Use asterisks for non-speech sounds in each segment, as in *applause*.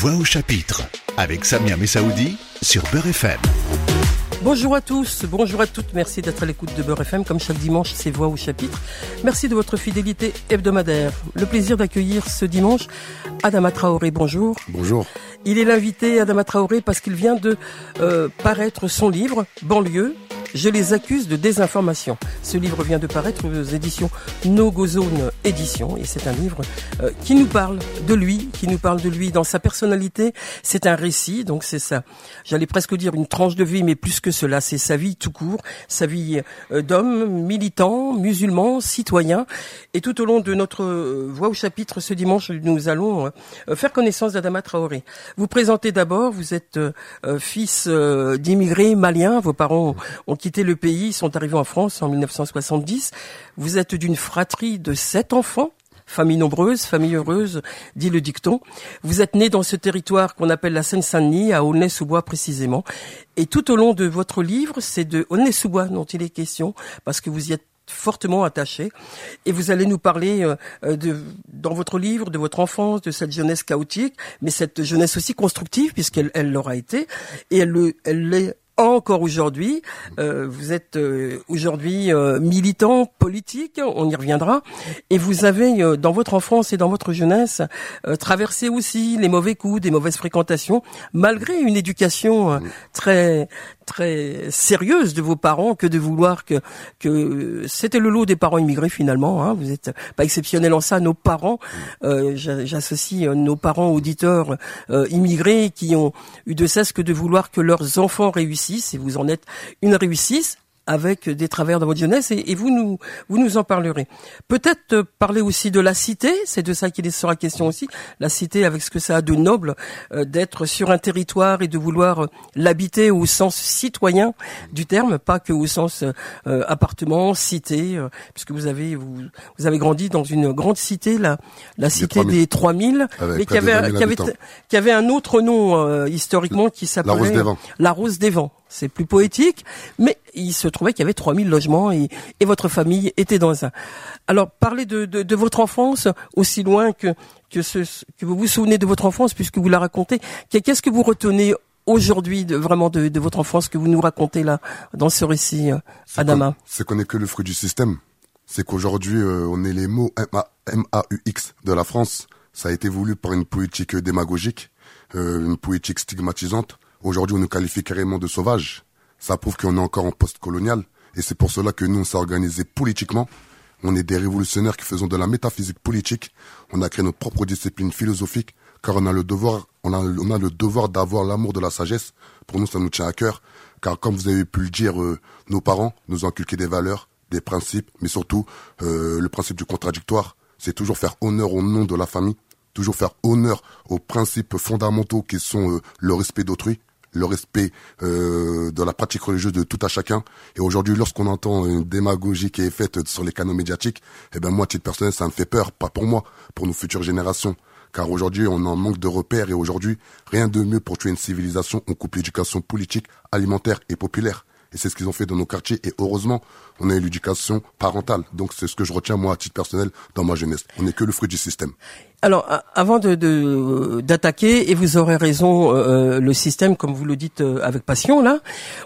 Voix au chapitre avec Samia Messaoudi sur Beurre FM. Bonjour à tous, bonjour à toutes, merci d'être à l'écoute de Beurre FM comme chaque dimanche, c'est Voix au chapitre. Merci de votre fidélité hebdomadaire. Le plaisir d'accueillir ce dimanche Adama Traoré, bonjour. Bonjour. Il est l'invité Adama Traoré parce qu'il vient de euh, paraître son livre Banlieue, je les accuse de désinformation. Ce livre vient de paraître aux éditions No Go Zone Édition et c'est un livre euh, qui nous parle de lui, qui nous parle de lui dans sa personnalité. C'est un récit, donc c'est ça. J'allais presque dire une tranche de vie, mais plus que cela, c'est sa vie tout court, sa vie euh, d'homme, militant, musulman, citoyen. Et tout au long de notre euh, voix au chapitre ce dimanche, nous allons faire connaissance d'Adama Traoré. Vous présentez d'abord, vous êtes fils d'immigrés maliens, vos parents ont quitté le pays, sont arrivés en France en 1970. Vous êtes d'une fratrie de sept enfants. Famille nombreuse, famille heureuse, dit le dicton. Vous êtes né dans ce territoire qu'on appelle la Seine-Saint-Denis, à Aulnay-sous-Bois précisément. Et tout au long de votre livre, c'est de Aulnay-sous-Bois dont il est question, parce que vous y êtes fortement attaché et vous allez nous parler euh, euh, de dans votre livre de votre enfance de cette jeunesse chaotique mais cette jeunesse aussi constructive puisqu'elle elle l'aura été et elle le elle l'est encore aujourd'hui. Euh, vous êtes euh, aujourd'hui euh, militant politique, on y reviendra, et vous avez dans votre enfance et dans votre jeunesse traversé aussi les mauvais coups, des mauvaises fréquentations, malgré une éducation très très sérieuse de vos parents que de vouloir que que c'était le lot des parents immigrés finalement. Hein. Vous êtes pas exceptionnel en ça. Nos parents, euh, j'associe nos parents auditeurs euh, immigrés qui ont eu de cesse que de vouloir que leurs enfants réussissent et vous en êtes une réussisse avec des travers dans votre jeunesse et, vous nous vous nous en parlerez. Peut-être parler aussi de la cité, c'est de ça qu'il sera question aussi. La cité avec ce que ça a de noble euh, d'être sur un territoire et de vouloir euh, l'habiter au sens citoyen du terme, pas que au sens euh, appartement, cité, puisque vous avez vous, vous avez grandi dans une grande cité, la la cité des 3000, mais qui avait qui avait, qui avait un autre nom historiquement qui s'appelait la Rose des Vents. La Rose des Vents c'est plus poétique, mais il se trouvait qu'il y avait 3000 logements et, et, votre famille était dans un. Alors, parlez de, de, de votre enfance aussi loin que, que, ce, que vous vous souvenez de votre enfance puisque vous la racontez. Qu'est-ce que vous retenez aujourd'hui de, vraiment de, de, votre enfance que vous nous racontez là dans ce récit, euh, Adama C'est qu'on n'est que le fruit du système. C'est qu'aujourd'hui, euh, on est les mots M-A-U-X de la France. Ça a été voulu par une politique démagogique, euh, une politique stigmatisante Aujourd'hui, on nous qualifie carrément de sauvages. Ça prouve qu'on est encore en post-colonial. Et c'est pour cela que nous, on s'est organisé politiquement. On est des révolutionnaires qui faisons de la métaphysique politique. On a créé notre propre discipline philosophique, car on a le devoir, on a, le devoir d'avoir l'amour de la sagesse. Pour nous, ça nous tient à cœur, car comme vous avez pu le dire, euh, nos parents nous ont inculqué des valeurs, des principes, mais surtout euh, le principe du contradictoire. C'est toujours faire honneur au nom de la famille, toujours faire honneur aux principes fondamentaux qui sont euh, le respect d'autrui, le respect euh, de la pratique religieuse de tout à chacun. Et aujourd'hui, lorsqu'on entend une démagogie qui est faite sur les canaux médiatiques, eh ben moi, à titre personnel, ça me fait peur, pas pour moi, pour nos futures générations. Car aujourd'hui, on en manque de repères et aujourd'hui, rien de mieux pour tuer une civilisation. On coupe l'éducation politique, alimentaire et populaire. Et c'est ce qu'ils ont fait dans nos quartiers. Et heureusement, on a eu l'éducation parentale. Donc c'est ce que je retiens moi à titre personnel dans ma jeunesse. On n'est que le fruit du système. Alors, avant de d'attaquer, et vous aurez raison, euh, le système, comme vous le dites euh, avec passion là,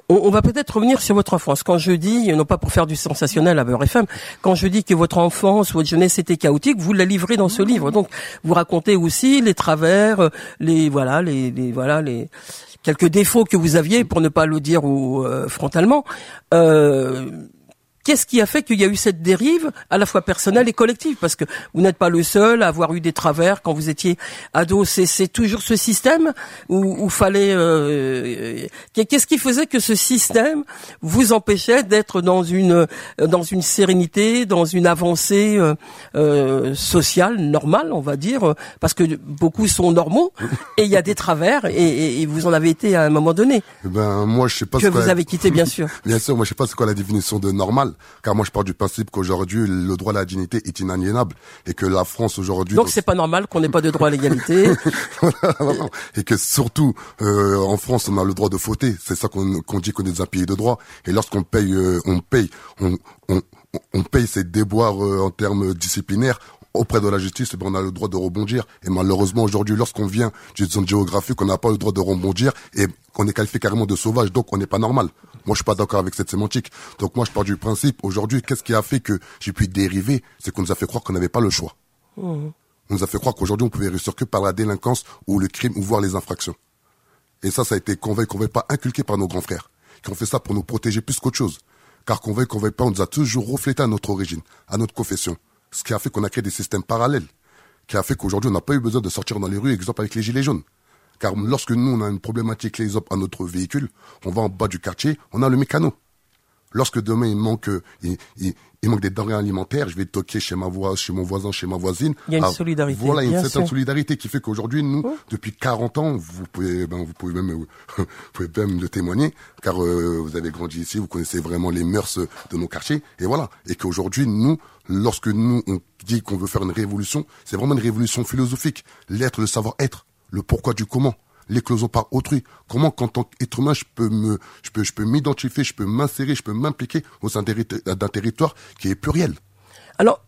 on, va peut-être revenir sur votre enfance. Quand je dis, non pas pour faire du sensationnel à Beurre FM, quand je dis que votre enfance, votre jeunesse était chaotique, vous la livrez dans ce livre. Donc, vous racontez aussi les travers, les voilà, les, les voilà les quelques défauts que vous aviez, pour ne pas le dire ou, euh, frontalement. Euh, Qu'est-ce qui a fait qu'il y a eu cette dérive à la fois personnelle et collective? Parce que vous n'êtes pas le seul à avoir eu des travers quand vous étiez ado. C'est toujours ce système où, où fallait. Euh, Qu'est-ce qui faisait que ce système vous empêchait d'être dans une dans une sérénité, dans une avancée euh, euh sociale normale, on va dire, parce que beaucoup sont normaux et il y a des travers et, et, vous en avez été à un moment donné. Eh ben moi je sais pas que vous avez quitté bien sûr. *laughs* bien sûr, moi je sais pas c'est quoi la définition de normal car moi je pars du principe qu'aujourd'hui le droit à la dignité est inaliénable et que la France aujourd'hui donc c'est pas normal qu'on n'ait pas de droit à l'égalité. *laughs* Et que surtout euh, en France on a le droit de fauter c'est ça qu'on dit qu'on est un pays de droit. Et lorsqu'on paye euh, on paye on, on, on paye ses déboires euh, en termes disciplinaires auprès de la justice, eh ben, on a le droit de rebondir. Et malheureusement, aujourd'hui, lorsqu'on vient d'une zone géographique, on n'a pas le droit de rebondir et qu'on est qualifié carrément de sauvage, donc on n'est pas normal. Moi, je suis pas d'accord avec cette sémantique. Donc moi, je pars du principe, aujourd'hui, qu'est-ce qui a fait que j'ai pu dériver? C'est qu'on nous a fait croire qu'on n'avait pas le choix. On nous a fait croire qu'aujourd'hui, on pouvait réussir que par la délinquance ou le crime ou voir les infractions. Et ça, ça a été convaincu, qu'on pas inculqué par nos grands frères, qui ont fait ça pour nous protéger plus qu'autre chose. Car qu'on qu'on pas, on nous a toujours reflété à notre origine, à notre confession. Ce qui a fait qu'on a créé des systèmes parallèles. Qui a fait qu'aujourd'hui, on n'a pas eu besoin de sortir dans les rues, exemple avec les gilets jaunes. Car lorsque nous, on a une problématique, les à notre véhicule, on va en bas du quartier, on a le mécano. Lorsque demain il manque, il, il manque des denrées alimentaires, je vais toquer chez ma voix, chez mon voisin, chez ma voisine. Il y a une ah, solidarité. Voilà, il y a une certaine solidarité qui fait qu'aujourd'hui, nous, oh. depuis 40 ans, vous pouvez, ben, vous pouvez même, *laughs* vous pouvez même le témoigner, car euh, vous avez grandi ici, vous connaissez vraiment les mœurs de nos quartiers, et voilà. Et qu'aujourd'hui, nous, lorsque nous, on dit qu'on veut faire une révolution, c'est vraiment une révolution philosophique. L'être, le savoir-être, le pourquoi du comment l'éclosion par autrui. Comment, qu'en tant qu'être humain, je peux me, je peux, je peux m'identifier, je peux m'insérer, je peux m'impliquer au sein d'un territoire qui est pluriel. Alors,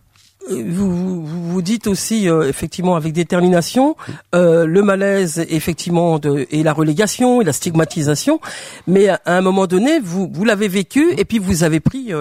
euh, vous, vous, dites aussi euh, effectivement avec détermination euh, le malaise effectivement de, et la relégation et la stigmatisation, mais à, un moment donné vous vous l'avez vécu et puis vous avez pris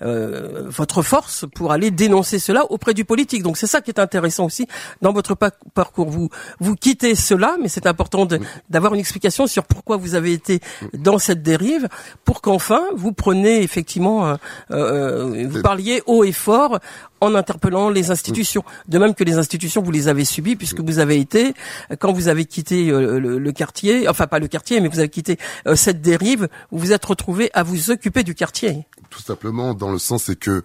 votre force pour aller dénoncer cela auprès du politique. Donc c'est ça qui est intéressant aussi dans votre parcours. Vous vous quittez cela, mais c'est important d'avoir une explication sur pourquoi vous avez été dans cette dérive, pour qu'enfin vous preniez effectivement, euh, euh, vous parliez haut et fort en interpellant les institutions. De même que les institutions, vous les avez subies puisque vous avez été, quand vous avez quitté le, quartier, enfin pas le quartier, mais vous avez quitté cette dérive, vous vous êtes retrouvé à vous occuper du quartier. Tout simplement dans le sens c'est que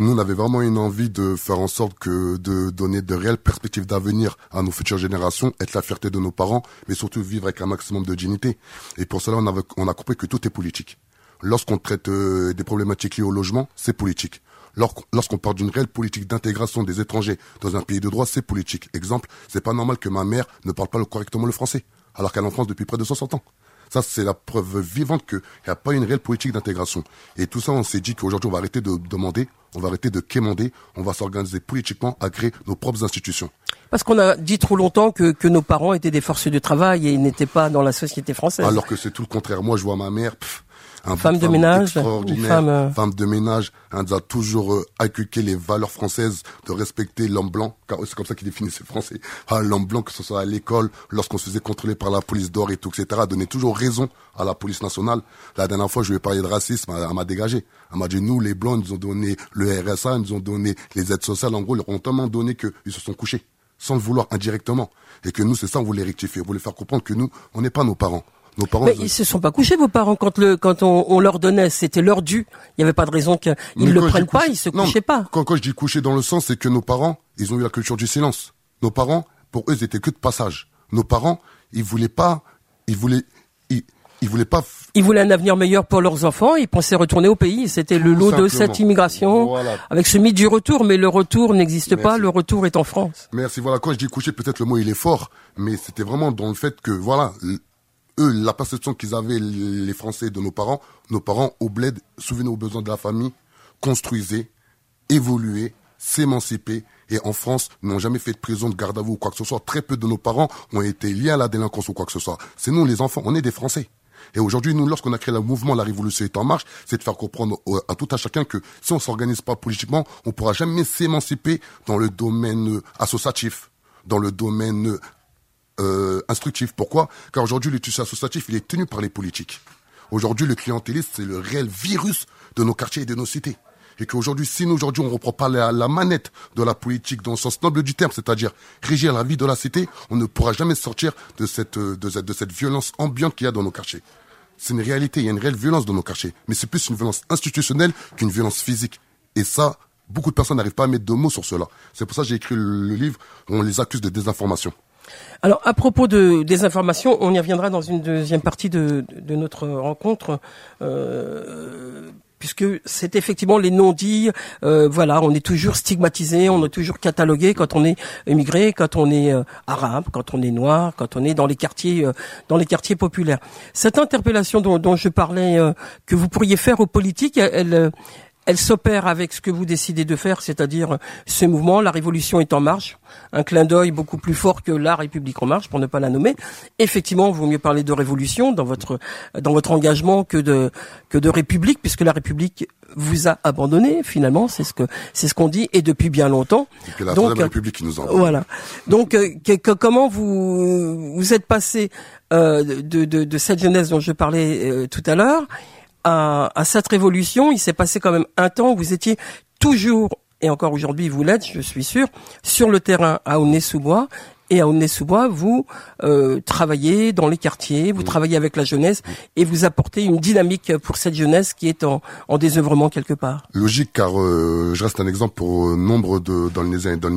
nous, on avait vraiment une envie de faire en sorte que de donner de réelles perspectives d'avenir à nos futures générations, être la fierté de nos parents, mais surtout vivre avec un maximum de dignité. Et pour cela, on, a compris que tout est politique. Lorsqu'on traite euh, des problématiques liées au logement, c'est politique. Lorsqu'on parle d'une réelle politique d'intégration des étrangers dans un pays de droit, c'est politique. Exemple, c'est pas normal que ma mère ne parle pas correctement le français, alors qu'elle est en France depuis près de 60 ans. Ça, c'est la preuve vivante qu'il n'y a pas une réelle politique d'intégration. Et tout ça, on s'est dit qu'aujourd'hui, on va arrêter de demander, on va arrêter de quémander, on va s'organiser politiquement à créer nos propres institutions. Parce qu'on a dit trop longtemps que, que nos parents étaient des forces de travail et n'étaient pas dans la société française. Alors que c'est tout le contraire. Moi, je vois ma mère, un femme de ménage, une femme, euh, femme de ménage, elle nous a toujours euh, inculqué les valeurs françaises de respecter l'homme blanc, car c'est comme ça qu'il définit ces Français. Ah, l'homme blanc, que ce soit à l'école, lorsqu'on se faisait contrôler par la police d'or et tout, etc., donnait toujours raison à la police nationale. La dernière fois, je lui ai parlé de racisme, elle, m'a dégagé. Elle m'a dit, nous, les blancs, ils nous ont donné le RSA, ils nous ont donné les aides sociales. En gros, ils leur ont tellement donné qu'ils se sont couchés, sans le vouloir, indirectement. Et que nous, c'est ça, on voulait rectifier. On voulait faire comprendre que nous, on n'est pas nos parents. Nos parents, mais ils se sont pas couchés, vos parents, quand le quand on, on leur donnait, c'était leur dû. Il n'y avait pas de raison qu'ils le prennent pas, ils se couchaient pas. Quand, quand je dis coucher dans le sens, c'est que nos parents, ils ont eu la culture du silence. Nos parents, pour eux, ils étaient que de passage. Nos parents, ils voulaient pas, ils voulaient, ils, ils voulaient pas. Ils voulaient un avenir meilleur pour leurs enfants. Ils pensaient retourner au pays. C'était le lot de cette immigration, avec ce mythe du retour. Mais le retour n'existe pas. Le retour est en France. Merci. Voilà. Quand je dis coucher, peut-être le mot il est fort, mais c'était vraiment dans le fait que voilà, eux, la perception qu'ils avaient, les Français, de nos parents, nos parents, au bled, souvenaient aux besoins de la famille, construisaient, évoluaient, s'émancipaient, et en France, n'ont jamais fait de prison, de garde à vous ou quoi que ce soit. Très peu de nos parents ont été liés à la délinquance ou quoi que ce soit. C'est nous, les enfants, on est des Français. Et aujourd'hui, nous, lorsqu'on a créé le mouvement La Révolution est en marche, c'est de faire comprendre à tout à chacun que si on s'organise pas politiquement, on pourra jamais s'émanciper dans le domaine associatif, dans le domaine euh, instructif. Pourquoi? Car aujourd'hui, le tissu associatif, il est tenu par les politiques. Aujourd'hui, le clientélisme, c'est le réel virus de nos quartiers et de nos cités. Et qu'aujourd'hui, si nous, aujourd'hui, on ne reprend pas la, manette de la politique dans le sens noble du terme, c'est-à-dire régir la vie de la cité, on ne pourra jamais sortir de cette, de cette, de cette violence ambiante qu'il y a dans nos quartiers. C'est une réalité, il y a une réelle violence dans nos quartiers. Mais c'est plus une violence institutionnelle qu'une violence physique. Et ça, beaucoup de personnes n'arrivent pas à mettre de mots sur cela. C'est pour ça que j'ai écrit le livre où on les accuse de désinformation. Alors, à propos de des informations, on y reviendra dans une deuxième partie de, notre rencontre. Euh, puisque c'est effectivement les non-dits. Euh, voilà, on est toujours stigmatisé, on est toujours catalogué quand on est immigré, quand on est euh, arabe, quand on est noir, quand on est dans les quartiers, dans les quartiers populaires. Cette interpellation dont, dont je parlais, que vous pourriez faire aux politiques, elle, elle s'opère avec ce que vous décidez de faire, c'est-à-dire ce mouvement, la révolution est en marche, un clin d'œil beaucoup plus fort que la République en marche, pour ne pas la nommer. Effectivement, il vaut mieux parler de révolution dans votre dans votre engagement que de que de République, puisque la République vous a abandonné finalement, c'est ce que c'est ce qu'on dit et depuis bien longtemps. La Donc, République qui nous envoie. Voilà. Donc euh, comment vous vous êtes passé euh, de, de, de cette jeunesse dont je parlais euh, tout à l'heure à, à cette révolution, il s'est passé quand même un temps où vous étiez toujours, et encore aujourd'hui vous l'êtes, je suis sûr, sur le terrain à Aulnay-sous-Bois. Et à Aulnay-sous-Bois, vous euh, travaillez dans les quartiers, vous travaillez avec la jeunesse et vous apportez une dynamique pour cette jeunesse qui est en, en désœuvrement quelque part. Logique, car euh, je reste un exemple pour euh, nombre de dans et dans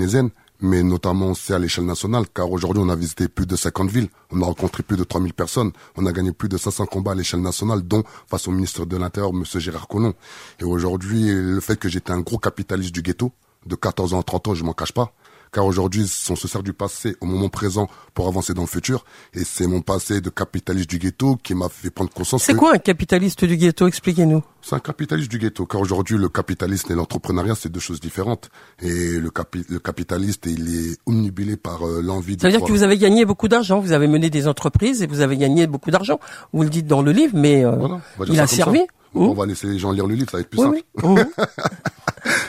mais notamment aussi à l'échelle nationale, car aujourd'hui on a visité plus de 50 villes, on a rencontré plus de 3000 personnes, on a gagné plus de 500 combats à l'échelle nationale, dont face au ministre de l'Intérieur, M. Gérard Collomb. Et aujourd'hui, le fait que j'étais un gros capitaliste du ghetto, de 14 ans à 30 ans, je m'en cache pas, car aujourd'hui, on se sert du passé au moment présent pour avancer dans le futur. Et c'est mon passé de capitaliste du ghetto qui m'a fait prendre conscience. C'est quoi un capitaliste du ghetto? Expliquez-nous. C'est un capitaliste du ghetto, car aujourd'hui, le capitalisme et l'entrepreneuriat, c'est deux choses différentes. Et le, le capitaliste, il est omnibulé par euh, l'envie de... Ça veut dire que vous avez gagné beaucoup d'argent, vous avez mené des entreprises et vous avez gagné beaucoup d'argent. Vous le dites dans le livre, mais euh, il a servi. On va laisser les gens lire le livre, ça va être plus simple. Oui, *laughs*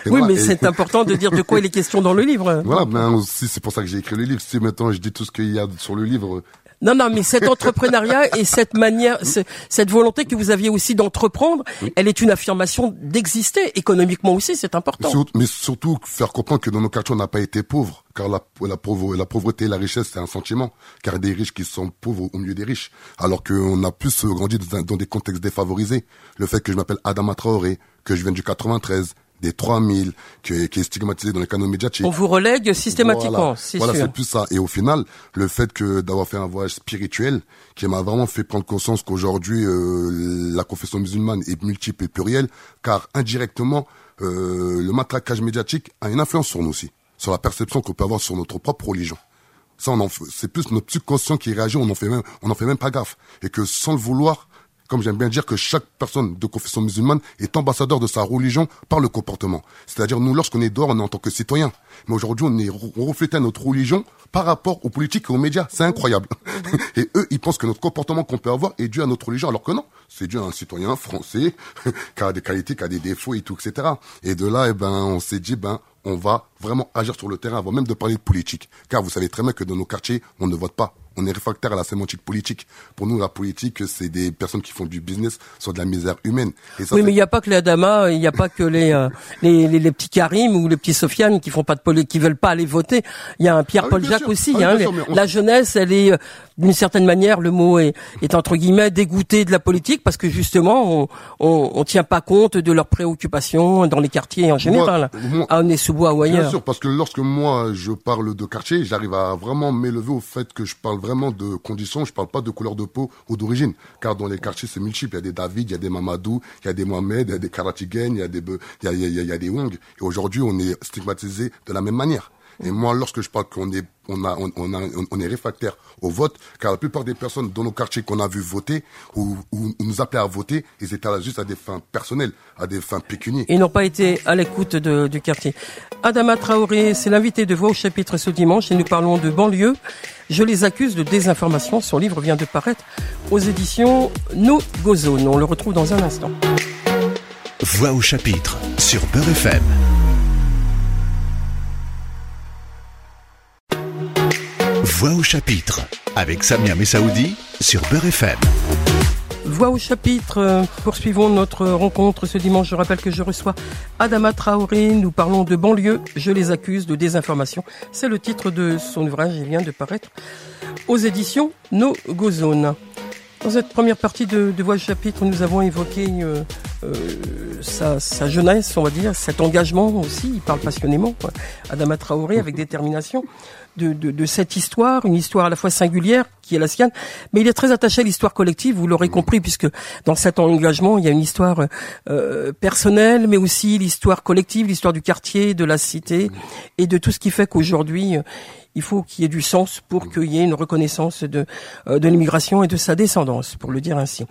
mais c'est *laughs* important de dire de quoi il est question dans le livre. Voilà, mais aussi c'est pour ça que j'ai écrit le livre. Si maintenant je dis tout ce qu'il y a sur le livre, non, non, mais cet *laughs* entrepreneuriat et cette manière, cette volonté que vous aviez aussi d'entreprendre, elle est une affirmation d'exister économiquement aussi, c'est important. mais surtout faire comprendre que dans nos quartiers, on n'a pas été pauvres, car la, la, pauvreté et la richesse, c'est un sentiment, car des riches qui sont pauvres au milieu des riches, alors qu'on a plus grandi dans, dans, des contextes défavorisés. Le fait que je m'appelle Adama Traoré, que je viens du 93, des 3000, qui est, qui est stigmatisé dans les canaux médiatiques. On vous relègue systématiquement, c'est Voilà, c'est plus ça. Et au final, le fait que d'avoir fait un voyage spirituel, qui m'a vraiment fait prendre conscience qu'aujourd'hui, euh, la confession musulmane est multiple et plurielle, car indirectement, euh, le matraquage médiatique a une influence sur nous aussi, sur la perception qu'on peut avoir sur notre propre religion. Ça, on c'est plus notre subconscient qui réagit, on en fait même, on en fait même pas gaffe. Et que sans le vouloir, comme j'aime bien dire que chaque personne de confession musulmane est ambassadeur de sa religion par le comportement. C'est-à-dire nous, lorsqu'on est dehors, on est en tant que citoyen. Mais aujourd'hui, on est reflète notre religion par rapport aux politiques et aux médias. C'est incroyable. *laughs* Et eux, ils pensent que notre comportement qu'on peut avoir est dû à notre religion, alors que non. C'est dû à un citoyen français *laughs* qui a des qualités, qui a des défauts et tout, etc. Et de là, eh ben, on s'est dit, ben, on va vraiment agir sur le terrain avant même de parler de politique. Car vous savez très bien que dans nos quartiers, on ne vote pas on est réfractaire à la sémantique politique. Pour nous, la politique, c'est des personnes qui font du business sur de la misère humaine. oui, mais il n'y a pas que les Adama, il n'y a pas que euh, les, les, les, petits Karim ou les petits Sofiane qui font pas de qui veulent pas aller voter. Il y a un Pierre-Paul ah Jacques aussi. Ah hein, La jeunesse, elle est euh, d'une certaine manière, le mot est, est, entre guillemets dégoûté de la politique parce que justement, on, on, on tient pas compte de leurs préoccupations dans les quartiers en général, à Aulnay-sous-Bois ou ailleurs. Bien sûr, parce que lorsque moi je parle de quartier, j'arrive à vraiment m'élever au fait que je parle vraiment de conditions, je parle pas de couleur de peau ou d'origine, car dans les quartiers c'est multiple. Il y a des David, il y a des Mamadou, il y a des Mohamed, il y a des Karatigen, il y a des il y a, il y a, il y a des Wong. Et aujourd'hui, on est stigmatisé de la même manière. Et moi, lorsque je parle qu'on est, on a, on, a, on est réfractaire au vote, car la plupart des personnes dans nos quartiers qu'on a vu voter ou, ou, nous appelaient à voter, ils étaient là juste à des fins personnelles, à des fins pécuniaires. Ils n'ont pas été à l'écoute du quartier. Adama Traoré, c'est l'invité de Voix au chapitre ce dimanche et nous parlons de banlieue. Je les accuse de désinformation. Son livre vient de paraître aux éditions No Go Zone. On le retrouve dans un instant. Voix au chapitre sur Beurre FM. Voix au chapitre avec Samia Messaoudi sur Beurre FM. Voix au chapitre, euh, poursuivons notre rencontre ce dimanche. Je rappelle que je reçois Adama Traoré. Nous parlons de banlieue. Je les accuse de désinformation. C'est le titre de son ouvrage. Il vient de paraître aux éditions No Go Zone. Dans cette première partie de, de Voix au chapitre, nous avons évoqué euh, euh, sa, sa, jeunesse, on va dire, cet engagement aussi. Il parle passionnément. Quoi. Adama Traoré avec détermination de, de, de, cette histoire, une histoire à la fois singulière qui est la sienne, mais il est très attaché à l'histoire collective, vous l'aurez compris, puisque dans cet engagement, il y a une histoire euh, personnelle, mais aussi l'histoire collective, l'histoire du quartier, de la cité, et de tout ce qui fait qu'aujourd'hui, euh, il faut qu'il y ait du sens pour qu'il y ait une reconnaissance de, euh, de l'immigration et de sa descendance, pour le dire ainsi.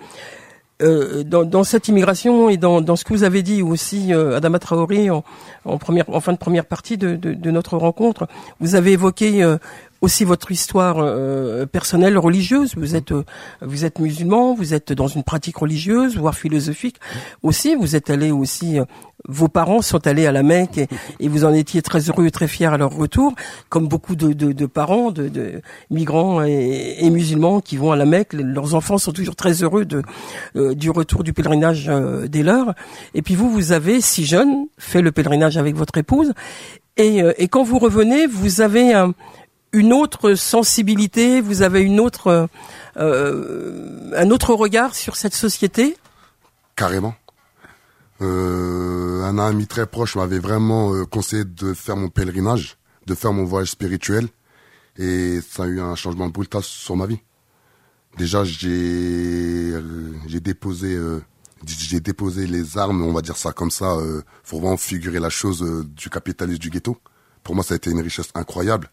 Euh, dans, dans, cette immigration et dans, dans, ce que vous avez dit aussi, euh, Adama Traoré, en, en, première, en fin de première partie de, de, de notre rencontre, vous avez évoqué euh, aussi votre histoire euh, personnelle religieuse. Vous êtes euh, vous êtes musulman, vous êtes dans une pratique religieuse, voire philosophique aussi. Vous êtes allé aussi. Euh, vos parents sont allés à la Mecque et, vous en étiez très heureux et très fiers à leur retour, comme beaucoup de, de, de parents, de, de migrants et, et, musulmans qui vont à la Mecque. Leurs enfants sont toujours très heureux de, du retour du pèlerinage des leurs. Et puis vous, vous avez, si jeune, fait le pèlerinage avec votre épouse. Et, et quand vous revenez, vous avez un, une autre sensibilité, vous avez une autre, euh, un autre regard sur cette société? Carrément. Euh, un ami très proche m'avait vraiment euh, conseillé de faire mon pèlerinage, de faire mon voyage spirituel, et ça a eu un changement brutal sur ma vie. Déjà, j'ai déposé j'ai déposé les armes, on va dire ça comme ça, pour vraiment figurer la chose du capitalisme du ghetto. Pour moi, ça a été une richesse incroyable.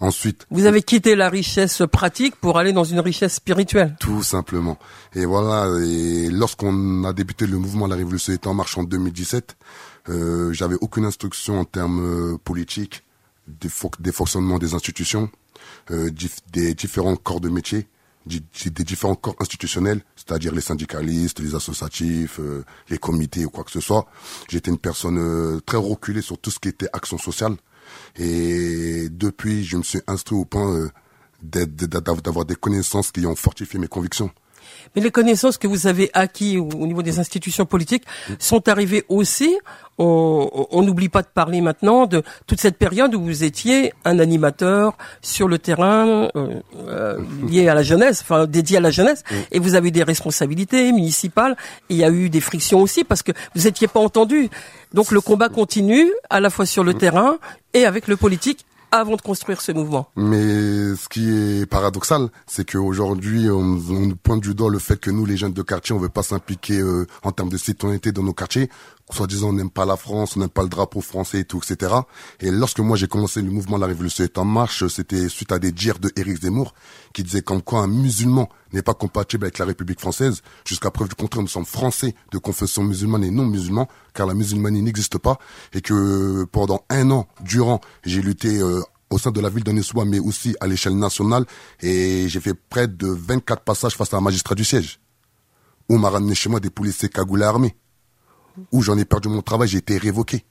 Ensuite. Vous avez quitté la richesse pratique pour aller dans une richesse spirituelle. Tout simplement. Et voilà. Et lorsqu'on a débuté le mouvement La Révolution est en marche en 2017, euh, j'avais aucune instruction en termes euh, politiques, des, des fonctionnements des institutions, euh, des différents corps de métier, des différents corps institutionnels, c'est-à-dire les syndicalistes, les associatifs, euh, les comités ou quoi que ce soit. J'étais une personne euh, très reculée sur tout ce qui était action sociale. Et depuis, je me suis instruit au point euh, d'avoir des connaissances qui ont fortifié mes convictions. Mais les connaissances que vous avez acquis au niveau des institutions politiques sont arrivées aussi. On n'oublie pas de parler maintenant de toute cette période où vous étiez un animateur sur le terrain euh, euh, lié à la jeunesse, enfin dédié à la jeunesse, et vous avez des responsabilités municipales. il y a eu des frictions aussi parce que vous n'étiez pas entendu. Donc le combat continue à la fois sur le terrain et avec le politique avant de construire ce mouvement. Mais ce qui est paradoxal, c'est qu'aujourd'hui, on, on pointe du doigt le fait que nous, les jeunes de quartier, on veut pas s'impliquer euh, en termes de citoyenneté dans nos quartiers. Soit disant, on n'aime pas la France, on n'aime pas le drapeau français et tout, etc. Et lorsque moi j'ai commencé le mouvement La Révolution est en marche, c'était suite à des dires de Éric Zemmour qui disait comme quoi un musulman n'est pas compatible avec la République française. Jusqu'à preuve du contraire, nous sommes français de confession musulmane et non musulmans, car la musulmanie n'existe pas. Et que pendant un an durant, j'ai lutté euh, au sein de la ville de Nessois, mais aussi à l'échelle nationale. Et j'ai fait près de 24 passages face à un magistrat du siège, où m'a ramené chez moi des policiers cagoulés armés, où j'en ai perdu mon travail, j'ai été révoqué.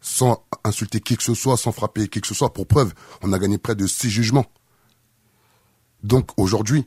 Sans insulter qui que ce soit, sans frapper qui que ce soit. Pour preuve, on a gagné près de six jugements. Donc aujourd'hui,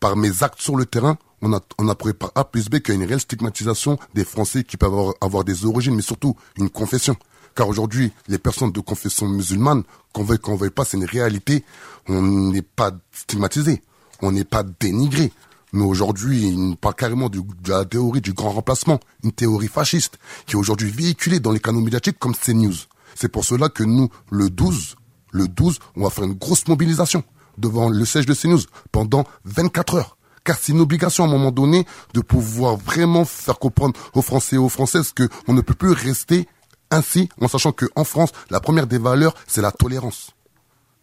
par mes actes sur le terrain, on a, on a prouvé par A plus B qu'il y a une réelle stigmatisation des Français qui peuvent avoir, des origines, mais surtout une confession. Car aujourd'hui, les personnes de confession musulmane, qu'on veuille qu'on veuille pas, c'est une réalité. On n'est pas stigmatisé, on n'est pas dénigré. Mais aujourd'hui, il parle carrément de la théorie du grand remplacement, une théorie fasciste, qui est aujourd'hui véhiculée dans les canaux médiatiques comme CNews. C'est pour cela que nous, le 12, le 12, on va faire une grosse mobilisation devant le siège de CNews pendant 24 heures. Car c'est une obligation à un moment donné de pouvoir vraiment faire comprendre aux Français et aux Françaises qu'on ne peut plus rester ainsi, en sachant qu'en France, la première des valeurs, c'est la tolérance.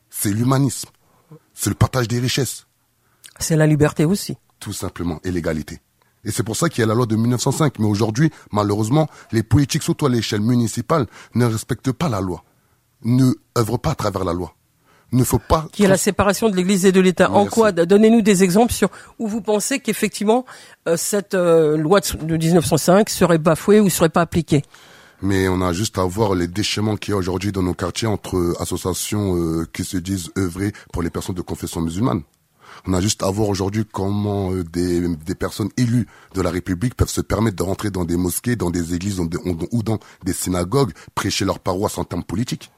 C'est l'humanisme. C'est le partage des richesses. C'est la liberté aussi. Tout simplement, et l'égalité. Et c'est pour ça qu'il y a la loi de 1905. Mais aujourd'hui, malheureusement, les politiques, surtout à l'échelle municipale, ne respectent pas la loi. Ne œuvrent pas à travers la loi. Ne faut pas. Qui est la séparation de l'Église et de l'État. En quoi? Donnez-nous des exemples sur où vous pensez qu'effectivement euh, cette euh, loi de 1905 serait bafouée ou serait pas appliquée? Mais on a juste à voir les déchirements qu'il y a aujourd'hui dans nos quartiers entre associations euh, qui se disent œuvrer pour les personnes de confession musulmane. On a juste à voir aujourd'hui comment euh, des, des, personnes élues de la République peuvent se permettre de rentrer dans des mosquées, dans des églises ou dans des synagogues, prêcher leur paroisse en termes politiques.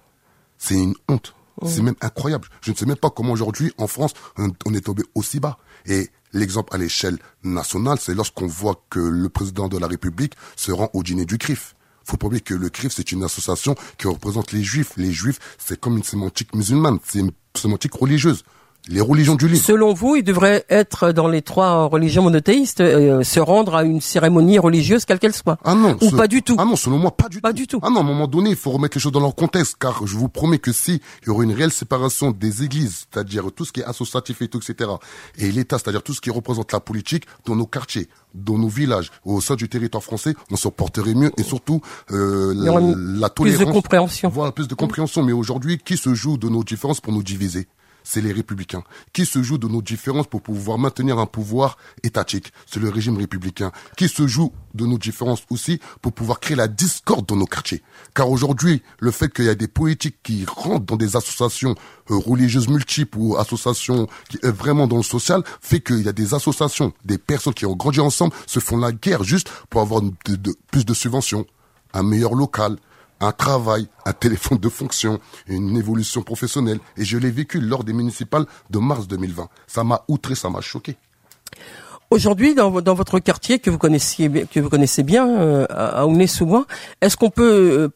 C'est une honte. Oh. C'est même incroyable. Je ne sais même pas comment aujourd'hui, en France, on, est tombé aussi bas. Et l'exemple à l'échelle nationale, c'est lorsqu'on voit que le président de la République se rend au dîner du CRIF faut pas oublier que le CRIF, c'est une association qui représente les juifs. Les juifs, c'est comme une sémantique musulmane, c'est une sémantique religieuse. Les religions du livre. Selon vous, il devrait être dans les trois religions monothéistes, euh, se rendre à une cérémonie religieuse quelle qu'elle soit. Ah non. Ou pas du tout. Ah non, selon moi, pas du Pas tout. du tout. Ah non, à un moment donné, il faut remettre les choses dans leur contexte, car je vous promets que si il y aurait une réelle séparation des églises, c'est-à-dire tout ce qui est associatif et tout, etc., et l'État, c'est-à-dire tout ce qui représente la politique dans nos quartiers, dans nos villages, au sein du territoire français, on s'en porterait mieux et surtout euh, la, la Plus tolérance. de compréhension. Voilà, plus de compréhension. Mais aujourd'hui, qui se joue de nos différences pour nous diviser? C'est les républicains. Qui se joue de nos différences pour pouvoir maintenir un pouvoir étatique C'est le régime républicain. Qui se joue de nos différences aussi pour pouvoir créer la discorde dans nos quartiers Car aujourd'hui, le fait qu'il y a des politiques qui rentrent dans des associations euh, religieuses multiples ou associations qui vraiment dans le social fait qu'il y a des associations, des personnes qui ont grandi ensemble se font la guerre juste pour avoir plus de subventions, un meilleur local, un travail, un téléphone de fonction, une évolution professionnelle. Et je l'ai vécu lors des municipales de mars 2020. Ça m'a outré, ça m'a choqué. Aujourd'hui, dans, vo- dans votre quartier que vous connaissiez, connaissez bien, euh, à Aulnay-sous-Bois, est-ce qu'on peut, euh,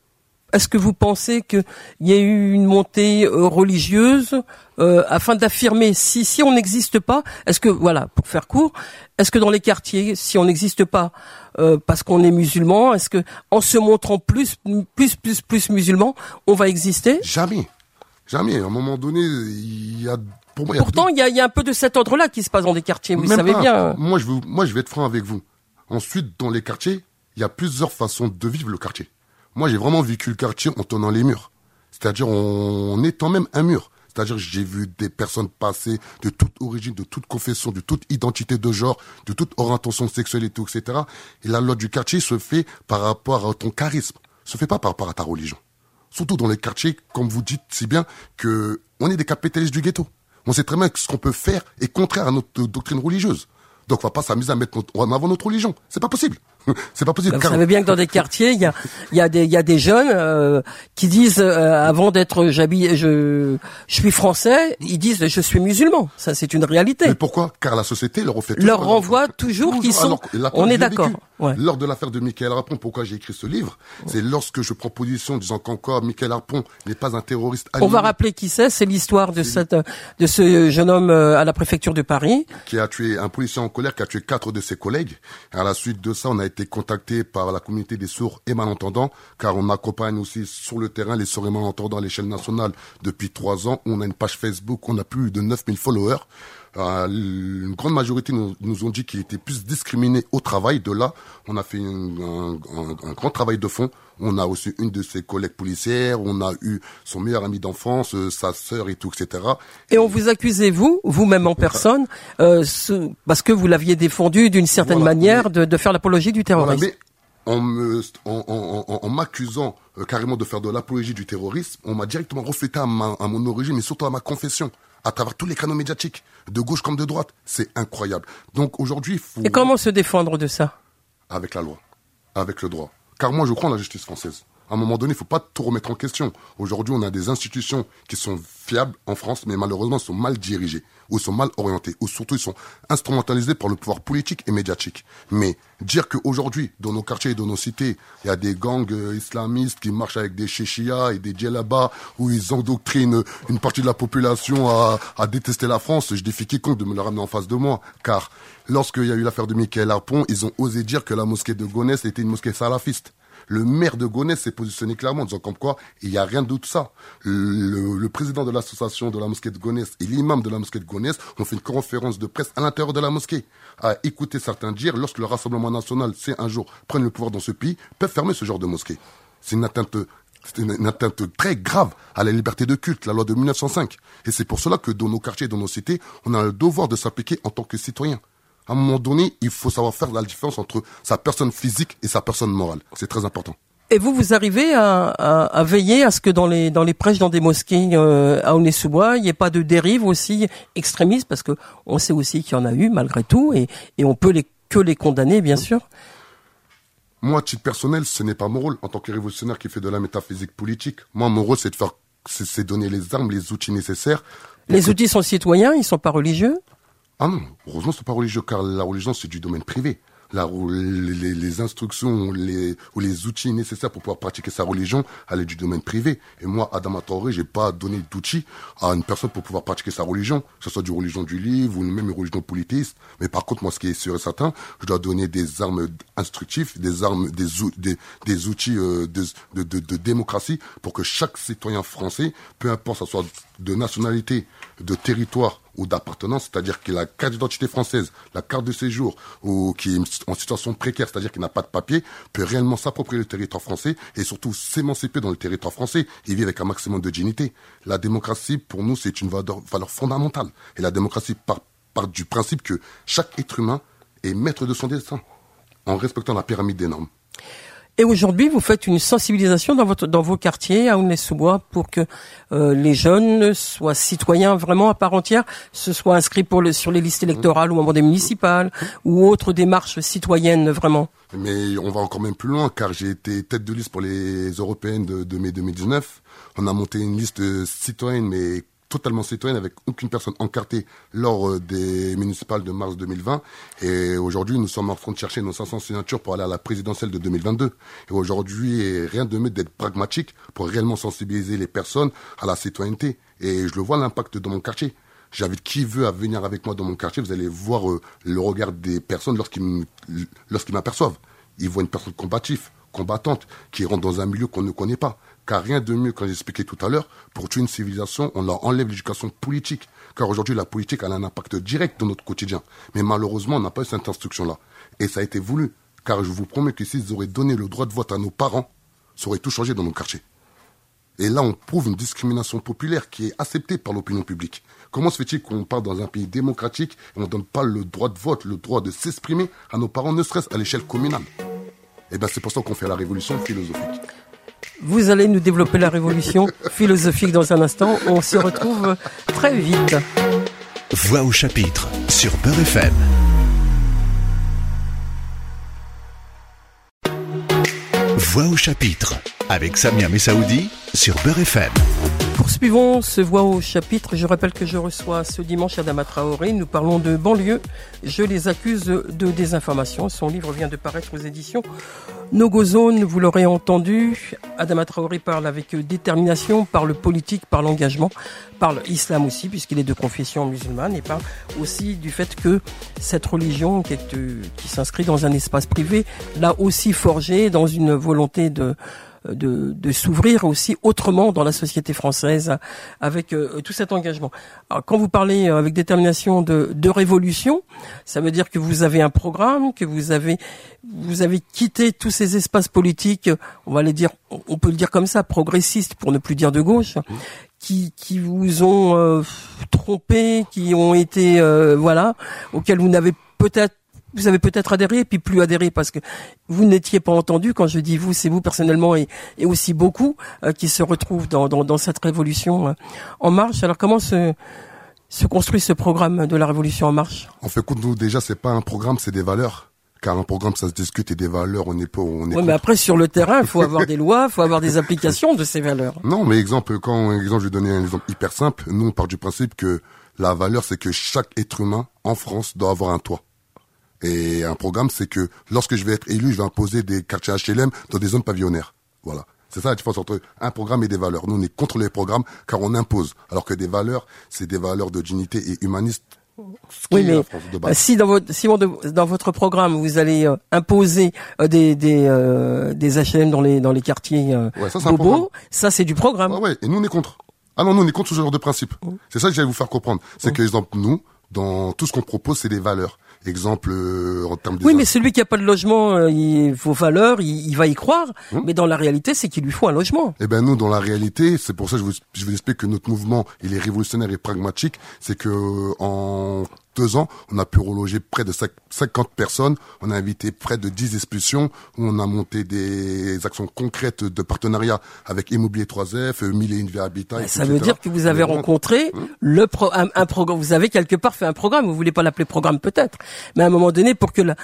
est-ce que vous pensez qu'il y a eu une montée euh, religieuse euh, afin d'affirmer si si on n'existe pas, est-ce que voilà, pour faire court, est-ce que dans les quartiers, si on n'existe pas euh, parce qu'on est musulman, est-ce que en se montrant plus plus plus plus musulman, on va exister? Jamais. Jamais. À un moment donné, il y a, pour moi, il y a Pourtant, il y a, il y a un peu de cet ordre-là qui se passe dans des quartiers. Vous Même savez pas. bien. Moi, je veux, moi, je vais être franc avec vous. Ensuite, dans les quartiers, il y a plusieurs façons de vivre le quartier. Moi, j'ai vraiment vécu le quartier en tenant les murs. C'est-à-dire en étant même un mur. C'est-à-dire j'ai vu des personnes passer de toute origine, de toute confession, de toute identité de genre, de toute orientation sexuelle et tout, etc. Et la loi du quartier se fait par rapport à ton charisme. Se fait pas par rapport à ta religion. Surtout dans les quartiers, comme vous dites si bien, que on est des capitalistes du ghetto. On sait très bien que ce qu'on peut faire est contraire à notre doctrine religieuse. Donc on va pas s'amuser à mettre en avant notre religion. C'est pas possible. *laughs* C'est pas possible. Vous savez bien que dans des quartiers, il y a, il y a des, il y a des jeunes euh, qui disent euh, avant d'être j'habite, je, je suis français, ils disent je suis musulman. Ça, c'est une réalité. Mais pourquoi? Car la société leur refait Leur toujours- renvoie toujours qu'ils sont- alors on est d'accord, ouais. Lors de l'affaire de Michael Harpon, pourquoi j'ai écrit ce livre? C'est lorsque je prends position disant qu'encore Michael Harpon n'est pas un terroriste. On va rappeler qui c'est. C'est l'histoire de cette, de ce jeune homme euh, à la préfecture de Paris. qui a tué un policier en colère, qui a tué quatre de ses collègues. À la suite de ça, on a été contacté par la communauté des sourds et malentendants, car on accompagne aussi sur le terrain les sourds et malentendants à l'échelle nationale depuis trois ans. On a une page Facebook, on a plus de 9000 followers. Euh, une grande majorité nous, nous ont dit qu'ils étaient plus discriminés au travail. De là, on a fait une- un, un- un grand travail de fond. On a reçu une de ses collègues policières, on a eu son meilleur ami d'enfance, euh, sa sœur et tout, etc. Et on vous accusez, vous, vous-même en personne, euh, ce- parce que vous l'aviez défendu d'une certaine Voilà, manière de, de faire l'apologie du Voilà, terrorisme. mais en me- en, en- en- en m'accusant euh, carrément de faire de l'apologie du terrorisme, on m'a directement reflété à, ma- à mon origine, mais surtout à ma confession, à travers tous les canaux médiatiques, de gauche comme de droite. C'est incroyable. Donc aujourd'hui, il faut... Et comment se défendre de ça? Avec la loi, avec le droit. Car moi, je crois en la justice française. À un moment donné, il faut pas tout remettre en question. Aujourd'hui, on a des institutions qui sont fiables en France, mais malheureusement, sont mal dirigées, ou sont mal orientées, ou surtout, ils sont instrumentalisés par le pouvoir politique et médiatique. Mais dire qu'aujourd'hui, dans nos quartiers et dans nos cités, il y a des gangs euh, islamistes qui marchent avec des chéchias et des djellabas, où ils endoctrinent une partie de la population à, à détester la France, je défie quiconque de me le ramener en face de moi. Car lorsqu'il y a eu l'affaire de Michael Harpon, ils ont osé dire que la mosquée de Gonesse était une mosquée salafiste. Le maire de Gonesse s'est positionné clairement en disant comme quoi il n'y a rien de tout ça. Le, président de l'association de la mosquée de Gonesse et l'imam de la mosquée de Gonesse ont fait une conférence de presse à l'intérieur de la mosquée. À écouter certains dire, lorsque le Rassemblement national, c'est un jour, prenne le pouvoir dans ce pays, peuvent fermer ce genre de mosquée. C'est une atteinte c'est une, une atteinte très grave à la liberté de culte, la loi de 1905. Et c'est pour cela que dans nos quartiers, dans nos cités, on a le devoir de s'appliquer en tant que citoyen. À un moment donné, il faut savoir faire la différence entre sa personne physique et sa personne morale. C'est très important. Et vous, vous arrivez à, à- à veiller à ce que dans les dans les prêches dans des mosquées euh, à Aulnay-sous-Bois, il n'y ait pas de dérive aussi extrémiste, parce que on sait aussi qu'il y en a eu malgré tout, et, et on peut les que les condamner, bien sûr. Moi, à titre personnel, ce n'est pas mon rôle en tant que révolutionnaire qui fait de la métaphysique politique. Moi, mon rôle, c'est de faire, c'est donner les armes, les outils nécessaires. Les outils sont citoyens, ils sont pas religieux? Ah non, heureusement, c'est pas religieux, car la religion, c'est du domaine privé. les, les, instructions les, ou les outils nécessaires pour pouvoir pratiquer sa religion allaient du domaine privé. Et moi, Adama Traoré, j'ai pas donné d'outils à une personne pour pouvoir pratiquer sa religion, que ce soit du religion du livre ou même une religion politiste. Mais par contre, moi, ce qui est sûr et certain, je dois donner des armes instructives, des armes, des, des, des outils euh, de, de, démocratie pour que chaque citoyen français, peu importe, ça soit de nationalité, de territoire ou d'appartenance, c'est-à-dire qu'il a carte d'identité française, la carte de séjour, ou qui est en situation précaire, c'est-à-dire qu'il n'a pas de papier, peut réellement s'approprier le territoire français et surtout s'émanciper dans le territoire français et vivre avec un maximum de dignité. La démocratie, pour nous, c'est une valeur, fondamentale. Et la démocratie part du principe que chaque être humain est maître de son destin, en respectant la pyramide des normes. Et aujourd'hui, vous faites une sensibilisation dans votre dans vos quartiers à Aulnay-sous-Bois pour que euh, les jeunes soient citoyens vraiment à part entière, se soient inscrits sur les listes électorales ou membres des municipales ou autres démarches citoyennes vraiment. Mais on va encore même plus loin car j'ai été tête de liste pour les européennes de, de mai 2019. On a monté une liste citoyenne mais totalement citoyenne avec aucune personne encartée lors euh, des municipales de mars 2020. Et aujourd'hui, nous sommes en train de chercher nos 500 signatures pour aller à la présidentielle de 2022. Et aujourd'hui, rien de mieux d'être pragmatique pour réellement sensibiliser les personnes à la citoyenneté. Et je le vois l'impact dans mon quartier. J'invite qui veut à venir avec moi dans mon quartier. Vous allez voir euh, le regard des personnes lorsqu'ils m'aperçoivent. Ils voient une personne combative, combattante, qui rentre dans un milieu qu'on ne connaît pas. Car rien de mieux, comme j'expliquais tout à l'heure, pour tuer une civilisation, on leur enlève l'éducation politique. Car aujourd'hui, la politique a un impact direct dans notre quotidien. Mais malheureusement, on n'a pas eu cette instruction-là. Et ça a été voulu. Car je vous promets que s'ils auraient donné le droit de vote à nos parents, ça aurait tout changé dans nos quartiers. Et là, on prouve une discrimination populaire qui est acceptée par l'opinion publique. Comment se fait-il qu'on part dans un pays démocratique et on ne donne pas le droit de vote, le droit de s'exprimer à nos parents, ne serait-ce à l'échelle communale? Eh bien, c'est pour ça qu'on fait la révolution philosophique. Vous allez nous développer la révolution philosophique dans un instant. On se retrouve très vite. Voix au chapitre sur Beurre FM. Voix au chapitre avec Samia Messaoudi sur Beurre FM. Poursuivons ce voix au chapitre. Je rappelle que je reçois ce dimanche Adama Traoré. Nous parlons de banlieue. Je les accuse de désinformation. Son livre vient de paraître aux éditions Nogozone. Vous l'aurez entendu. Adama Traoré parle avec détermination, parle politique, parle engagement, parle islam aussi, puisqu'il est de confession musulmane, et parle aussi du fait que cette religion qui, qui s'inscrit dans un espace privé l'a aussi forgé dans une volonté de de, de s'ouvrir aussi autrement dans la société française avec euh, tout cet engagement. Alors, quand vous parlez euh, avec détermination de, de révolution, ça veut dire que vous avez un programme, que vous avez vous avez quitté tous ces espaces politiques, on va les dire, on peut le dire comme ça, progressistes pour ne plus dire de gauche, qui, qui vous ont euh, trompé, qui ont été voilà, auxquels vous n'avez peut-être vous avez peut-être adhéré et puis plus adhéré parce que vous n'étiez pas entendu. Quand je dis vous, c'est vous personnellement et, et aussi beaucoup euh, qui se retrouvent dans, dans, dans cette révolution euh, en marche. Alors comment se, se construit ce programme de la révolution en marche? En fait, nous déjà, c'est pas un programme, c'est des valeurs. Car un programme, ça se discute et des valeurs, on n'est pas, on est. Oui, mais après sur le terrain, il faut avoir des lois, il faut avoir des applications de ces valeurs. *laughs* Non, mais exemple, quand exemple, je vais donner un exemple hyper simple. Nous, on part du principe que la valeur, c'est que chaque être humain en France doit avoir un toit. Et un programme, c'est que lorsque je vais être élu, je vais imposer des quartiers HLM dans des zones pavillonnaires. Voilà. C'est ça la différence entre un programme et des valeurs. Nous, on est contre les programmes car on impose. Alors que des valeurs, c'est des valeurs de dignité et humaniste. Oui, mais si dans votre si dans votre programme vous allez euh, imposer euh, des des euh, des HLM dans les dans les quartiers ouais, ça, bobos, ça c'est du programme. Ouais, ouais, et nous on est contre. Ah non, nous on est contre ce genre de principe. Mmh. C'est ça que j'allais vous faire comprendre. C'est mmh. que exemple nous, dans tout ce qu'on propose, c'est des valeurs. Exemple euh, en termes de Oui, mais celui qui a pas de logement, euh, il faut valeur, il, va y croire. Hum. Mais dans la réalité, c'est qu'il lui faut un logement. Eh ben nous, dans la réalité, c'est pour ça que je vous, je vous explique que notre mouvement, il est révolutionnaire et pragmatique. C'est que en deux ans, on a pu reloger près de 50 personnes. On a invité près de 10 expulsions. On a monté des actions concrètes de partenariat avec Immobilier 3F, 1000 et une vie habitat. Ça veut dire que vous avez rencontré hein le un, programme. Vous avez quelque part fait un programme. Vous voulez pas l'appeler programme peut-être, mais à un moment donné, pour que la,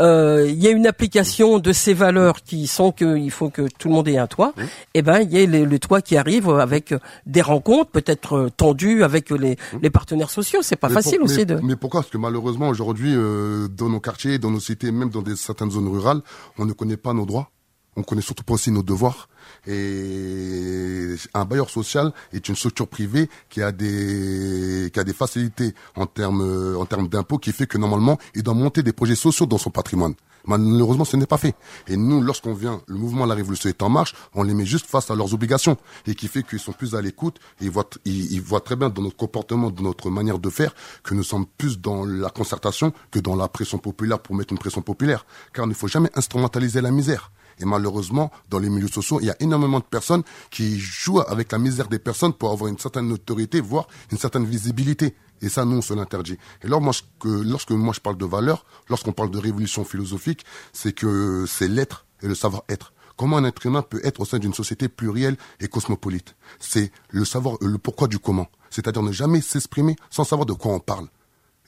euh, il y a une application de ces valeurs qui sont qu'il faut que tout le monde ait un toit, et eh ben il y a le, toit qui arrive avec des rencontres peut-être tendues avec les, les partenaires sociaux. C'est pas facile aussi de. Mais pourquoi? Parce que malheureusement, aujourd'hui, euh, dans nos quartiers, dans nos cités, même dans des, certaines zones rurales, on ne connaît pas nos droits. On connaît surtout pas aussi nos devoirs. Et un bailleur social est une structure privée qui a des qui a des facilités en termes en termes d'impôts, qui fait que normalement, il doit monter des projets sociaux dans son patrimoine. Malheureusement, ce n'est pas fait. Et nous, lorsqu'on vient, le mouvement La Révolution est en marche, on les met juste face à leurs obligations. Et qui fait qu'ils sont plus à l'écoute. Ils voient, ils, voient très bien dans notre comportement, dans notre manière de faire, que nous sommes plus dans la concertation que dans la pression populaire pour mettre une pression populaire. Car il ne faut jamais instrumentaliser la misère. Et malheureusement, dans les milieux sociaux, il y a énormément de personnes qui jouent avec la misère des personnes pour avoir une certaine autorité, voire une certaine visibilité. Et ça, nous, on se l'interdit. Et alors, lorsque moi je parle de valeur, lorsqu'on parle de révolution philosophique, c'est que c'est l'être et le savoir-être. Comment un être humain peut être au sein d'une société plurielle et cosmopolite? C'est le savoir, le pourquoi du comment. C'est-à-dire ne jamais s'exprimer sans savoir de quoi on parle.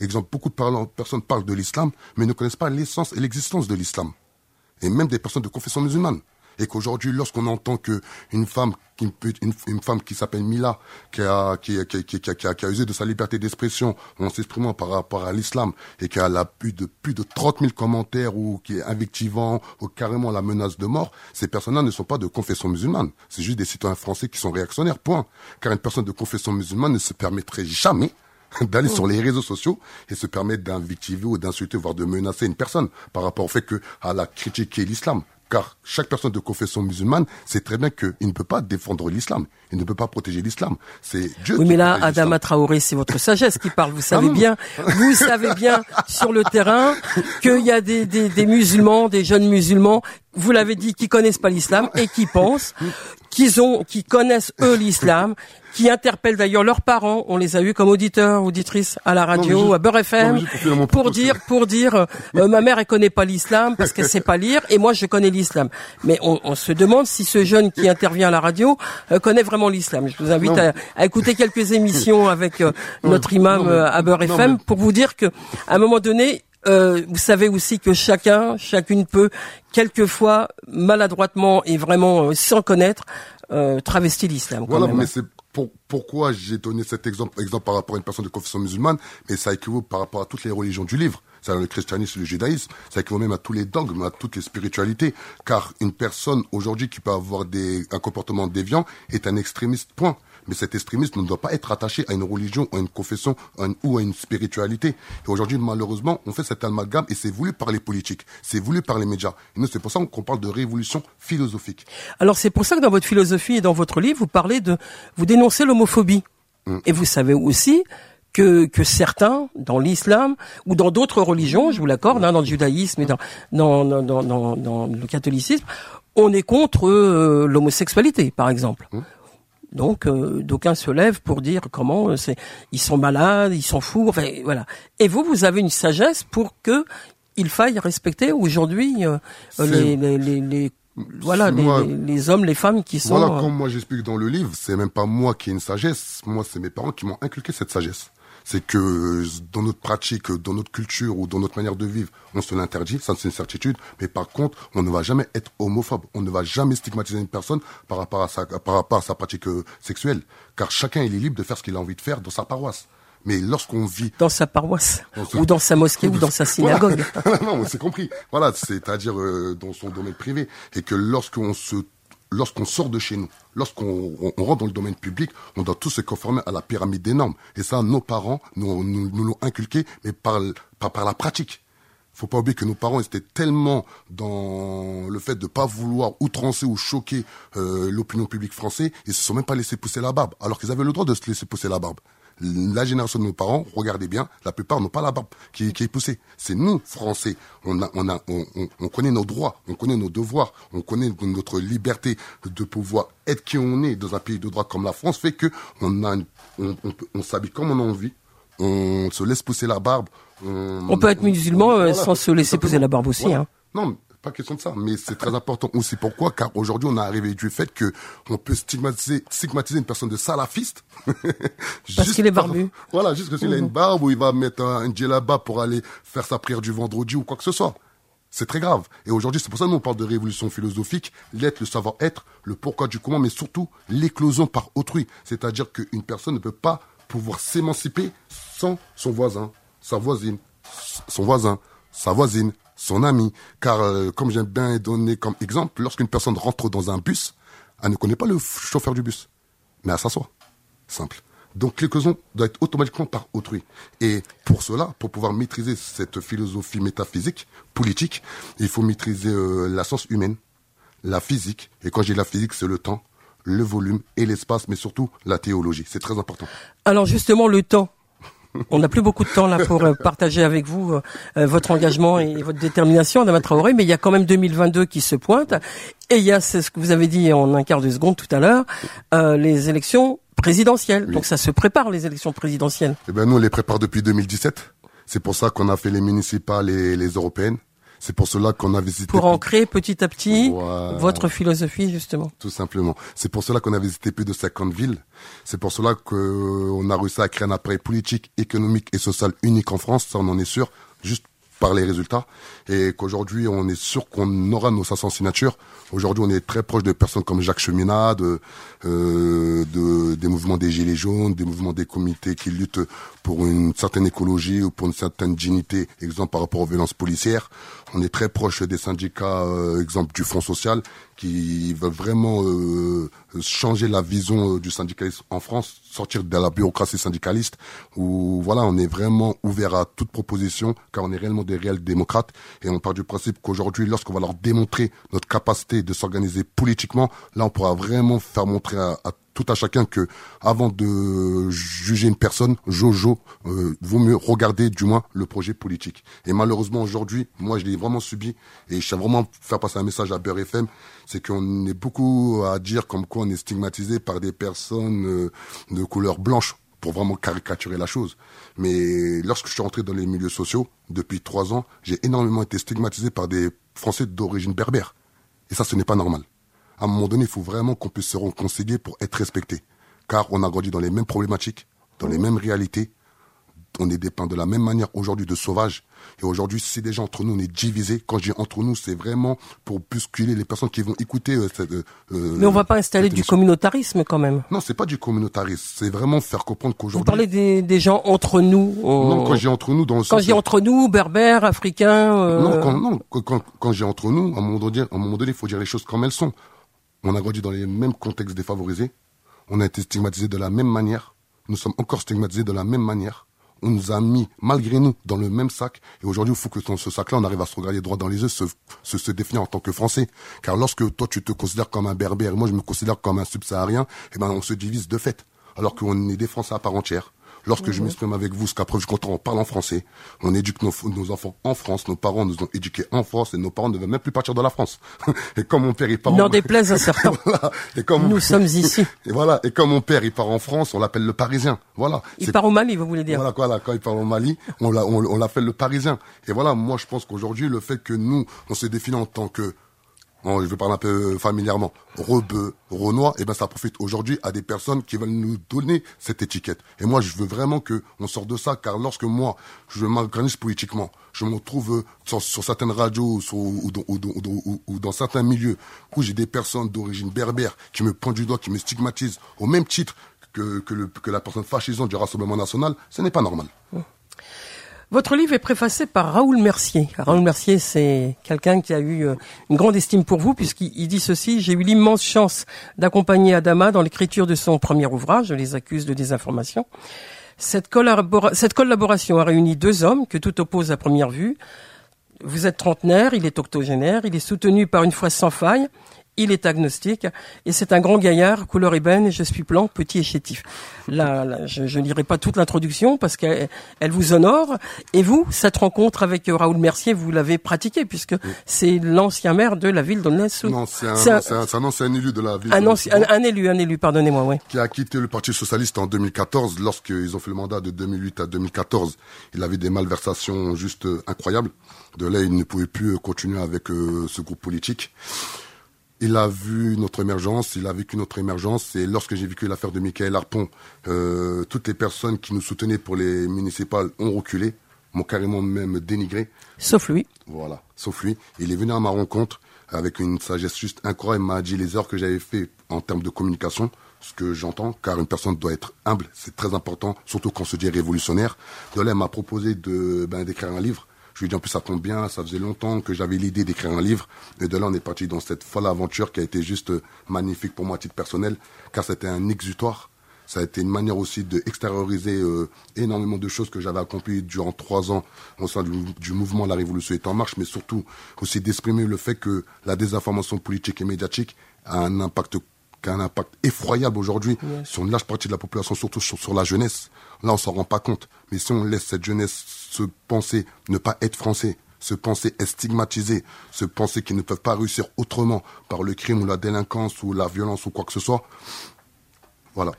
Exemple, beaucoup de personnes parlent de l'islam, mais ne connaissent pas l'essence et l'existence de l'islam. Et même des personnes de confession musulmane et qu'aujourd'hui, lorsqu'on entend que une femme, une, une femme qui s'appelle Mila, qui a, qui, qui, qui, qui, a, qui a usé de sa liberté d'expression en s'exprimant par rapport à l'islam et qui a plus de plus de 30 000 commentaires ou qui est invectivant ou carrément la menace de mort, ces personnes-là ne sont pas de confession musulmane. C'est juste des citoyens français qui sont réactionnaires, point. Car une personne de confession musulmane ne se permettrait jamais *laughs* d'aller sur les réseaux sociaux et se permettre d'invectiver ou d'insulter, voire de menacer une personne par rapport au fait que à la critiquer l'islam car chaque personne de confession musulmane sait très bien qu'il ne peut pas défendre l'islam, il ne peut pas protéger l'islam. C'est Dieu. Oui, mais là, Adama Traoré, c'est votre sagesse qui parle. Vous savez bien, vous savez bien sur le terrain qu'il y a des, des, des musulmans, des jeunes musulmans vous l'avez dit, qui connaissent pas l'islam et qui pensent qu'ils ont, qui connaissent eux l'islam, qui interpellent d'ailleurs leurs parents. On les a eus comme auditeurs, auditrices à la radio, à Beurre FM, pour dire, pour dire, euh, *laughs* ma mère elle connaît pas l'islam parce qu'elle sait pas lire et moi je connais l'islam. Mais on, on, se demande si ce jeune qui intervient à la radio euh, connaît vraiment l'islam. Je vous invite à, à, écouter quelques émissions avec euh, notre imam à Beurre FM pour vous dire que à un moment donné euh, vous savez aussi que chacun, chacune peut, quelquefois maladroitement et vraiment euh, sans connaître, euh, travestir l'islam. Voilà, mais c'est pourquoi j'ai donné cet exemple, exemple par rapport à une personne de confession musulmane, mais ça équivaut par rapport à toutes les religions du livre. C'est le christianisme, le judaïsme, ça équivaut même à tous les dogmes, à toutes les spiritualités. Car une personne aujourd'hui qui peut avoir des, un comportement déviant est un extrémiste, point. Mais cet extrémisme ne doit pas être attaché à une religion, à une confession ou à une spiritualité. Et aujourd'hui, malheureusement, on fait cet amalgame et c'est voulu par les politiques, c'est voulu par les médias. Et nous, c'est pour ça qu'on parle de révolution philosophique. Alors c'est pour ça que dans votre philosophie et dans votre livre, vous parlez de, vous dénoncez l'homophobie. Mm. Et vous savez aussi que, que certains, dans l'islam ou dans d'autres religions, je vous l'accorde, hein, dans le judaïsme et dans, dans, dans, dans, dans le catholicisme, on est contre euh, l'homosexualité, par exemple. Mm. Donc euh, d'aucuns se lèvent pour dire comment euh, c'est ils sont malades, ils sont fous, enfin voilà. Et vous vous avez une sagesse pour que il faille respecter aujourd'hui euh, les, les, les, les voilà les, les, hommes, les femmes qui sont. Voilà, comme moi j'explique dans le livre, c'est même pas moi qui ai une sagesse, moi c'est mes parents qui m'ont inculqué cette sagesse c'est que dans notre pratique, dans notre culture ou dans notre manière de vivre, on se l'interdit, ça c'est une certitude, mais par contre, on ne va jamais être homophobe, on ne va jamais stigmatiser une personne par rapport à sa, par rapport à sa pratique euh, sexuelle, car chacun il est libre de faire ce qu'il a envie de faire dans sa paroisse. Mais lorsqu'on vit dans sa paroisse ou dans sa mosquée ou dans sa *laughs* synagogue, *laughs* non, c'est compris. Voilà, c'est-à-dire euh, dans son domaine privé, et que lorsqu'on se lorsqu'on sort de chez nous, lorsqu'on rentre dans le domaine public, on doit tous se conformer à la pyramide des normes. Et ça, nos parents nous, l'ont inculqué, mais par, par, la pratique. Faut pas oublier que nos parents étaient tellement dans le fait de pas vouloir outrancer ou choquer euh, l'opinion publique française, ils se sont même pas laissés pousser la barbe, alors qu'ils avaient le droit de se laisser pousser la barbe la génération de nos parents, regardez bien, la plupart n'ont pas la barbe qui, est poussée. C'est nous, Français. On, a, on, a, on, connaît nos droits, on connaît nos devoirs, on connaît notre liberté de pouvoir être qui on est dans un pays de droit comme la France, fait que on, a, on, s'habille comme on a envie, on se laisse pousser la barbe. On, peut être musulman euh, sans se laisser pousser la barbe aussi. Hein. Non, pas question de ça, mais c'est très important aussi. Pourquoi? Car aujourd'hui, on a arrivé du fait que on peut stigmatiser, stigmatiser une personne de salafiste. *laughs* Parce qu'il est barbu. voilà, juste parce qu'il a une barbe ou il va mettre un, un djellaba pour aller faire sa prière du vendredi ou quoi que ce soit. C'est très grave. Et aujourd'hui, c'est pour ça que nous on parle de révolution philosophique, l'être, le savoir-être, le pourquoi du comment, mais surtout l'éclosion par autrui. C'est-à-dire qu'une personne ne peut pas pouvoir s'émanciper sans son voisin, sa voisine, son voisin, sa voisine, son ami. Car, euh, comme j'aime bien donner comme exemple, lorsqu'une personne rentre dans un bus, elle ne connaît pas le chauffeur du bus, mais elle s'assoit. Simple. Donc quelques-uns doivent être automatiquement par autrui. Et pour cela, pour pouvoir maîtriser cette philosophie métaphysique, politique, il faut maîtriser euh, la science humaine, la physique. Et quand j'ai la physique, c'est le temps, le volume et l'espace, mais surtout la théologie. C'est très important. Alors justement, le temps. On n'a plus beaucoup de temps là pour euh, partager avec vous euh, votre engagement et votre détermination, Adama Traoré, mais il y a quand même 2022 qui se pointe. Et il y a ce que vous avez dit en un quart de seconde tout à l'heure, les élections présidentielles. Donc ça se prépare les élections présidentielles. Eh ben nous on les prépare depuis 2017. C'est pour ça qu'on a fait les municipales et les européennes. C'est pour cela qu'on a visité. Pour ancrer petit à petit votre philosophie, justement. Tout simplement. C'est pour cela qu'on a visité plus de 50 villes. C'est pour cela qu'on a réussi à créer un appareil politique, économique et social unique en France. Ça, on en est sûr. Juste par les résultats et qu'aujourd'hui on est sûr qu'on aura nos 500 signatures. Aujourd'hui on est très proche de personnes comme Jacques Cheminade, euh, de, des mouvements des Gilets jaunes, des mouvements des comités qui luttent pour une certaine écologie ou pour une certaine dignité, exemple par rapport aux violences policières. On est très proche des syndicats, euh, exemple du Fonds social, qui veulent vraiment euh, changer la vision euh, du syndicalisme en France, sortir de la bureaucratie syndicaliste, où voilà, on est vraiment ouvert à toute proposition, car on est réellement des réels démocrates, et on part du principe qu'aujourd'hui, lorsqu'on va leur démontrer notre capacité de s'organiser politiquement, là, on pourra vraiment faire montrer à, à tout à chacun que avant de juger une personne, Jojo, euh, vaut mieux regarder du moins le projet politique. Et malheureusement aujourd'hui, moi je l'ai vraiment subi et je tiens vraiment faire passer un message à Beurre FM, c'est qu'on est beaucoup à dire comme quoi on est stigmatisé par des personnes euh, de couleur blanche pour vraiment caricaturer la chose. Mais lorsque je suis rentré dans les milieux sociaux, depuis trois ans, j'ai énormément été stigmatisé par des Français d'origine berbère. Et ça, ce n'est pas normal à un moment donné, il faut vraiment qu'on puisse se réconcilier pour être respecté. Car on a grandi dans les mêmes problématiques, dans les mêmes réalités. On est dépeint de la même manière aujourd'hui de sauvages. Et aujourd'hui, si déjà entre nous, on est divisés, quand je dis entre nous, c'est vraiment pour bousculer les personnes qui vont écouter. Euh, cette, euh, Mais on va pas installer du communautarisme quand même. Non, c'est pas du communautarisme. C'est vraiment faire comprendre qu'aujourd'hui. Vous parlez des, des gens entre nous. Non, quand j'ai entre nous dans le Quand j'ai entre nous, berbères, africains. Euh... Non, quand, non, quand, quand j'ai entre nous, à un moment donné, à un moment donné, il faut dire les choses comme elles sont. On a grandi dans les mêmes contextes défavorisés. On a été stigmatisés de la même manière. Nous sommes encore stigmatisés de la même manière. On nous a mis, malgré nous, dans le même sac. Et aujourd'hui, il faut que dans ce sac-là, on arrive à se regarder droit dans les yeux, se, se, se, définir en tant que Français. Car lorsque toi, tu te considères comme un berbère, et moi, je me considère comme un subsaharien, eh ben, on se divise de fait. Alors qu'on est des Français à part entière. Lorsque je m'exprime avec vous, ce qu'après je comprends, on parle en français. On éduque nos, nos, enfants en France. Nos parents nous ont éduqués en France et nos parents ne veulent même plus partir de la France. *laughs* et comme mon père il part N'en déplaise à *laughs* certains. voilà. et comme nous sommes *laughs* ici. Et voilà. Et comme mon père il part en France, on l'appelle le Parisien. Voilà. Il part au Mali, vous voulez dire. Voilà, voilà. Quand il part au Mali, on l'appelle on, le Parisien. Et voilà. Moi, je pense qu'aujourd'hui, le fait que nous, on se définit en tant que je vais parler un peu familièrement, rebeu, renois, et eh ben ça profite aujourd'hui à des personnes qui veulent nous donner cette étiquette. Et moi, je veux vraiment que on sorte de ça, car lorsque moi, je m'organise politiquement, je me retrouve sur, sur certaines radios ou, dans, certains milieux où j'ai des personnes d'origine berbère qui me pointent du doigt, qui me stigmatisent au même titre que, la personne fascisante du Rassemblement National, ce n'est pas normal. Votre livre est préfacé par Raoul Mercier. Raoul Mercier, c'est quelqu'un qui a eu euh, une grande estime pour vous, puisqu'il dit ceci, j'ai eu l'immense chance d'accompagner Adama dans l'écriture de son premier ouvrage, Je les accuse de désinformation. Cette, cette collaboration a réuni deux hommes que tout oppose à première vue. Vous êtes trentenaire, il est octogénaire, il est soutenu par une foi sans faille, il est agnostique et c'est un grand gaillard, couleur ébène, je suis blanc, petit et chétif. Là, je ne lirai pas toute l'introduction parce qu'elle elle vous honore. Et vous, cette rencontre avec Raoul Mercier, vous l'avez pratiquée puisque c'est l'ancien maire de la ville d'Aulnay-sous. Non, c'est un, un, un, ancien élu de la ville. Un, ancien, un, élu, un élu, pardonnez-moi, oui. Qui a quitté le Parti socialiste en 2014 lorsqu'ils ont fait le mandat de 2008 à 2014. Il avait des malversations juste incroyables. De là, il ne pouvait plus continuer avec euh, ce groupe politique il a vu notre émergence, il a vécu notre émergence. Et lorsque j'ai vécu l'affaire de Michael Harpon, euh, toutes les personnes qui nous soutenaient pour les municipales ont reculé, m'ont carrément même dénigré. Sauf lui. Voilà, sauf lui. Il est venu à ma rencontre avec une sagesse juste incroyable. Il m'a dit les erreurs que j'avais fait en termes de communication ce que j'entends, car une personne doit être humble, c'est très important, surtout quand on se dit révolutionnaire. De là, elle m'a proposé de ben, d'écrire un livre. Je lui ai dit en plus ça tombe bien, ça faisait longtemps que j'avais l'idée d'écrire un livre. Et de là, on est parti dans cette folle aventure qui a été juste magnifique pour moi à titre personnel, car c'était un exutoire. Ça a été une manière aussi d'extérioriser euh, énormément de choses que j'avais accomplies durant trois ans au sein du, du, mouvement La Révolution est en marche, mais surtout aussi d'exprimer le fait que la désinformation politique et médiatique a un impact qui a un impact effroyable aujourd'hui sur une large partie de la population, surtout sur, sur la jeunesse. Là, on s'en rend pas compte. Mais si on laisse cette jeunesse se penser ne pas être français, se penser être stigmatisé, se penser qu'ils ne peuvent pas réussir autrement par le crime ou la délinquance ou la violence ou quoi que ce soit, voilà.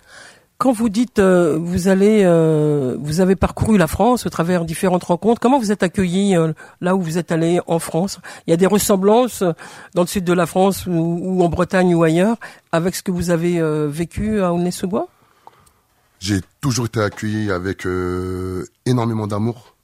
Quand vous dites euh, vous allez, euh, vous avez parcouru la France au travers différentes rencontres. Comment vous êtes accueilli euh, là où vous êtes allé en France? Il y a des ressemblances dans le sud de la France ou, ou en Bretagne ou ailleurs avec ce que vous avez vécu à Aulnay-sous-Bois? J'ai toujours été accueilli avec énormément d'amour.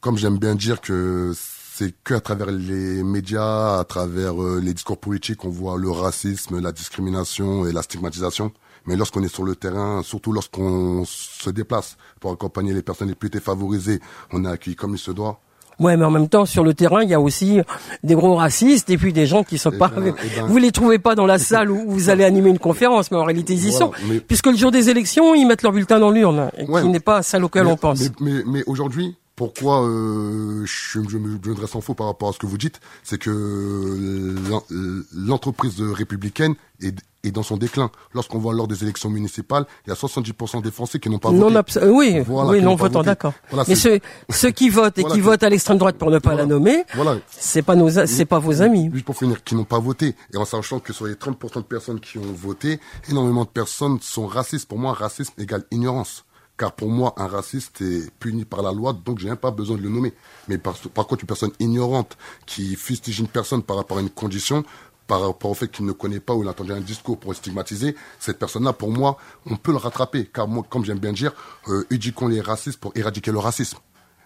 Comme j'aime bien dire que c'est que à travers les médias, à travers les discours politiques, qu'on voit le racisme, la discrimination et la stigmatisation. Mais lorsqu'on est sur le terrain, surtout lorsqu'on se déplace pour accompagner les personnes les plus défavorisées, on est accueilli comme il se doit. Ouais, mais en même temps, sur le terrain, il y a aussi des gros racistes et puis des gens qui sont eh pas. Ben, eh ben. Vous les trouvez pas dans la salle où vous allez animer une conférence, mais en réalité ils y sont, puisque le jour des élections, ils mettent leur bulletin dans l'urne, qui n'est pas celle auquel on pense. Mais, mais, aujourd'hui, pourquoi euh, je, je, me dresse en faux par rapport à ce que vous dites, c'est que l'entreprise républicaine est, est dans son déclin. Lorsqu'on voit lors des élections municipales, il y a 70% des Français qui n'ont pas non voté. oui, oui, non votant, d'accord. Mais ceux, ceux qui votent et qui votent à l'extrême droite pour ne pas la nommer, voilà. c'est pas nos, c'est pas vos amis. Juste pour finir, qui n'ont pas voté. Et en sachant que sur les 30% de personnes qui ont voté, énormément de personnes sont racistes. Pour moi, racisme égale ignorance car pour moi, un raciste est puni par la loi, donc j'ai même pas besoin de le nommer. Mais par, par, contre, une personne ignorante qui fustige une personne par rapport à une condition, par rapport au fait qu'il ne connaît pas ou il a un discours pour stigmatiser, cette personne-là, pour moi, on peut le rattraper. Car moi, comme j'aime bien dire, euh, éduquons les racistes pour éradiquer le racisme.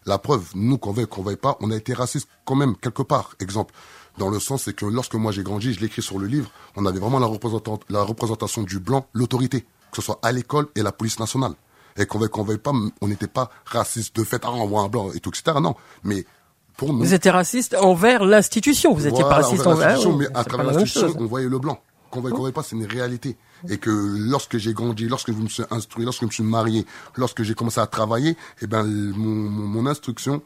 La preuve, nous, qu'on veuille, qu'on veuille pas, on a été raciste quand même, quelque part. Exemple. Dans le sens, c'est que lorsque moi j'ai grandi, je l'écris sur le livre, on avait vraiment la, la représentation du blanc, l'autorité, que ce soit à l'école et la police nationale. Et qu'on veuille, qu'on veuille pas, on n'était pas raciste de fait, ah, on voit un blanc et tout, etc. Non. Mais vous étiez raciste envers l'institution, vous n'étiez pas raciste envers l'institution, mais à travers l'institution, on voyait le blanc. Qu'on ne voyait pas, c'est une réalité. Et que lorsque j'ai grandi, lorsque je me suis instruit, lorsque je me suis marié, lorsque j'ai commencé à travailler, eh ben, mon, mon, instruction,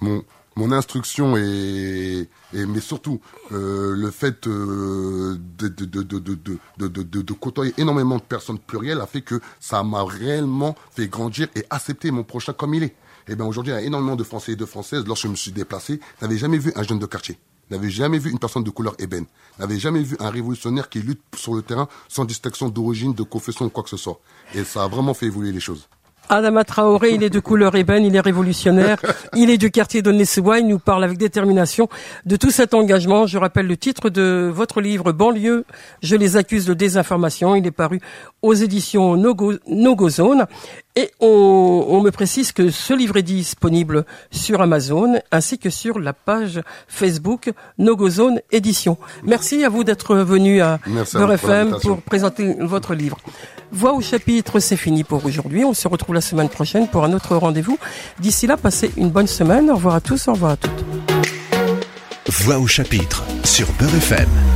mon, mon instruction et, et mais surtout euh, le fait euh, de, de, de, de, de, de, de, côtoyer énormément de personnes plurielles a fait que ça m'a réellement fait grandir et accepter mon prochain comme il est. Eh bien, aujourd'hui, il y a énormément de Français et de Françaises, lorsque je me suis déplacé, n'avaient jamais vu un jeune de quartier, n'avaient jamais vu une personne de couleur ébène, n'avaient jamais vu un révolutionnaire qui lutte sur le terrain sans distinction d'origine, de confession ou quoi que ce soit. Et ça a vraiment fait évoluer les choses. Adama Traoré, il est de couleur ébène, il est révolutionnaire, *laughs* il est du quartier de Nessewa, il nous parle avec détermination de tout cet engagement. Je rappelle le titre de votre livre Banlieue, je les accuse de désinformation. Il est paru aux éditions Nogo, Nogozone. Et on, on, me précise que ce livre est disponible sur Amazon ainsi que sur la page Facebook Nogozone Édition. Merci à vous d'être venu à Beurre FM pour présenter votre livre. Voix au chapitre, c'est fini pour aujourd'hui. On se retrouve la semaine prochaine pour un autre rendez-vous. D'ici là, passez une bonne semaine. Au revoir à tous, au revoir à toutes. Voix au chapitre sur Beurre FM.